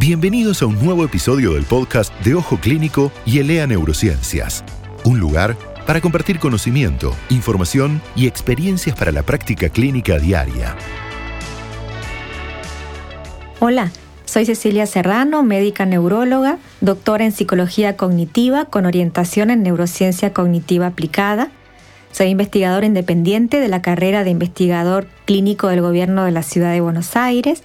Bienvenidos a un nuevo episodio del podcast de Ojo Clínico y Elea Neurociencias, un lugar para compartir conocimiento, información y experiencias para la práctica clínica diaria. Hola, soy Cecilia Serrano, médica neuróloga, doctora en psicología cognitiva con orientación en neurociencia cognitiva aplicada. Soy investigadora independiente de la carrera de investigador clínico del gobierno de la ciudad de Buenos Aires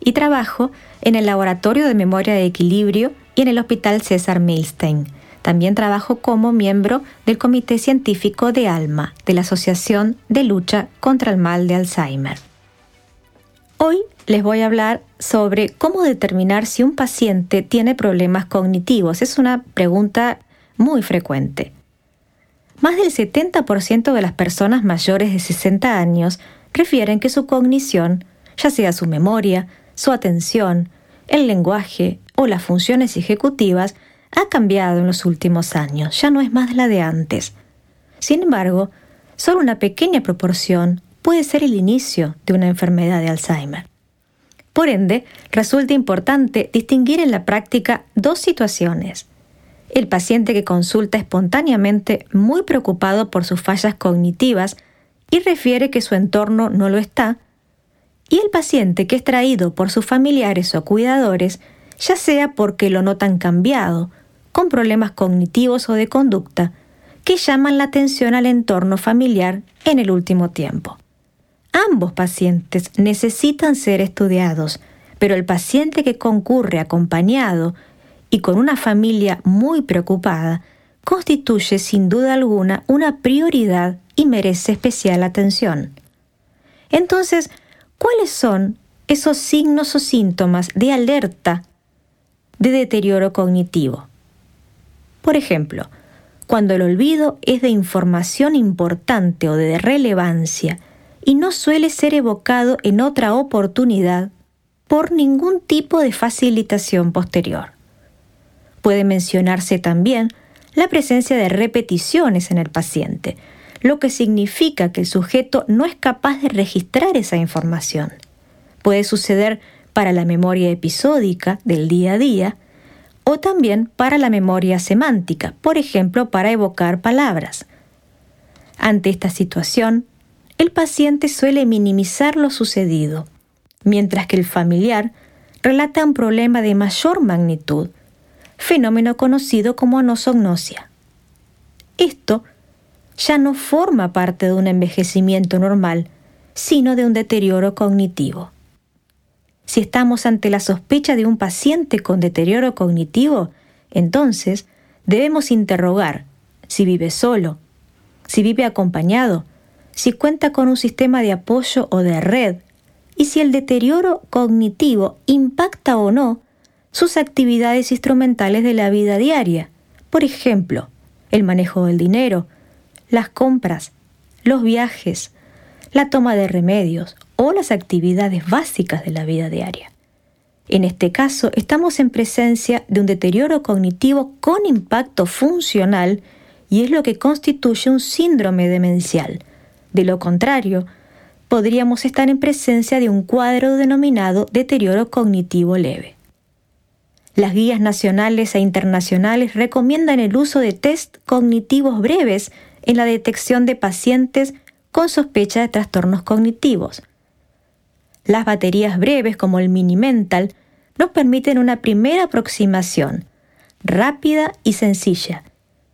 y trabajo en el Laboratorio de Memoria de Equilibrio y en el Hospital César Milstein. También trabajo como miembro del Comité Científico de ALMA, de la Asociación de Lucha contra el Mal de Alzheimer. Hoy les voy a hablar sobre cómo determinar si un paciente tiene problemas cognitivos. Es una pregunta muy frecuente. Más del 70% de las personas mayores de 60 años refieren que su cognición, ya sea su memoria, su atención, el lenguaje o las funciones ejecutivas ha cambiado en los últimos años, ya no es más la de antes. Sin embargo, solo una pequeña proporción puede ser el inicio de una enfermedad de Alzheimer. Por ende, resulta importante distinguir en la práctica dos situaciones. El paciente que consulta espontáneamente muy preocupado por sus fallas cognitivas y refiere que su entorno no lo está, y el paciente que es traído por sus familiares o cuidadores, ya sea porque lo notan cambiado, con problemas cognitivos o de conducta, que llaman la atención al entorno familiar en el último tiempo. Ambos pacientes necesitan ser estudiados, pero el paciente que concurre acompañado y con una familia muy preocupada constituye sin duda alguna una prioridad y merece especial atención. Entonces, ¿Cuáles son esos signos o síntomas de alerta de deterioro cognitivo? Por ejemplo, cuando el olvido es de información importante o de relevancia y no suele ser evocado en otra oportunidad por ningún tipo de facilitación posterior. Puede mencionarse también la presencia de repeticiones en el paciente, lo que significa que el sujeto no es capaz de registrar esa información. Puede suceder para la memoria episódica del día a día o también para la memoria semántica, por ejemplo, para evocar palabras. Ante esta situación, el paciente suele minimizar lo sucedido, mientras que el familiar relata un problema de mayor magnitud, fenómeno conocido como anosognosia. Esto ya no forma parte de un envejecimiento normal, sino de un deterioro cognitivo. Si estamos ante la sospecha de un paciente con deterioro cognitivo, entonces debemos interrogar si vive solo, si vive acompañado, si cuenta con un sistema de apoyo o de red, y si el deterioro cognitivo impacta o no sus actividades instrumentales de la vida diaria, por ejemplo, el manejo del dinero, las compras, los viajes, la toma de remedios o las actividades básicas de la vida diaria. En este caso, estamos en presencia de un deterioro cognitivo con impacto funcional y es lo que constituye un síndrome demencial. De lo contrario, podríamos estar en presencia de un cuadro denominado deterioro cognitivo leve. Las guías nacionales e internacionales recomiendan el uso de test cognitivos breves en la detección de pacientes con sospecha de trastornos cognitivos. Las baterías breves como el Mini Mental nos permiten una primera aproximación, rápida y sencilla,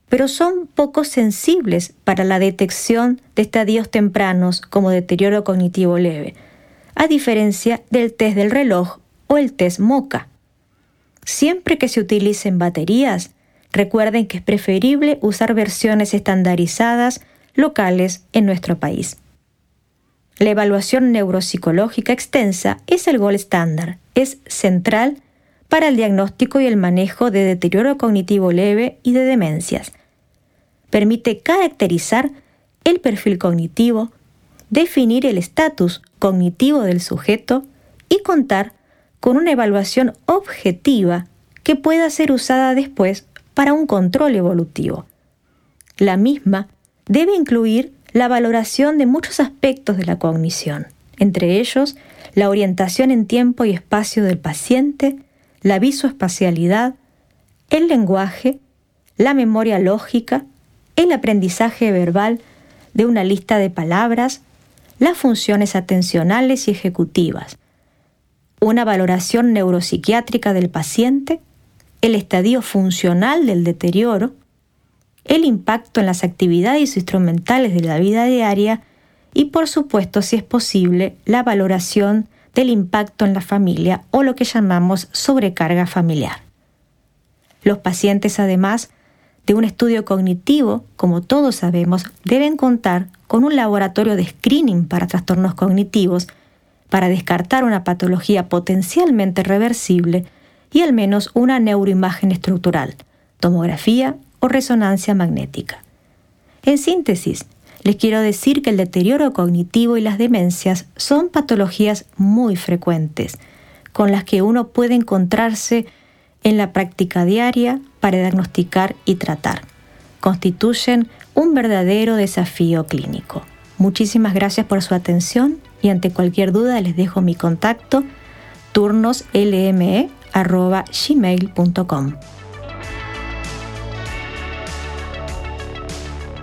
pero son poco sensibles para la detección de estadios tempranos como deterioro cognitivo leve, a diferencia del test del reloj o el test MOCA. Siempre que se utilicen baterías, Recuerden que es preferible usar versiones estandarizadas locales en nuestro país. La evaluación neuropsicológica extensa es el gold estándar, es central para el diagnóstico y el manejo de deterioro cognitivo leve y de demencias. Permite caracterizar el perfil cognitivo, definir el estatus cognitivo del sujeto y contar con una evaluación objetiva que pueda ser usada después para un control evolutivo. La misma debe incluir la valoración de muchos aspectos de la cognición, entre ellos la orientación en tiempo y espacio del paciente, la visoespacialidad, el lenguaje, la memoria lógica, el aprendizaje verbal de una lista de palabras, las funciones atencionales y ejecutivas, una valoración neuropsiquiátrica del paciente, el estadio funcional del deterioro, el impacto en las actividades instrumentales de la vida diaria y por supuesto, si es posible, la valoración del impacto en la familia o lo que llamamos sobrecarga familiar. Los pacientes, además de un estudio cognitivo, como todos sabemos, deben contar con un laboratorio de screening para trastornos cognitivos para descartar una patología potencialmente reversible y al menos una neuroimagen estructural, tomografía o resonancia magnética. En síntesis, les quiero decir que el deterioro cognitivo y las demencias son patologías muy frecuentes, con las que uno puede encontrarse en la práctica diaria para diagnosticar y tratar. Constituyen un verdadero desafío clínico. Muchísimas gracias por su atención y ante cualquier duda les dejo mi contacto turnoslme.gmail.com.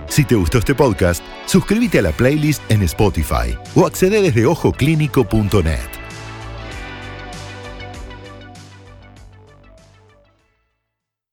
Si te gustó este podcast, suscríbete a la playlist en Spotify o accede desde ojoclínico.net.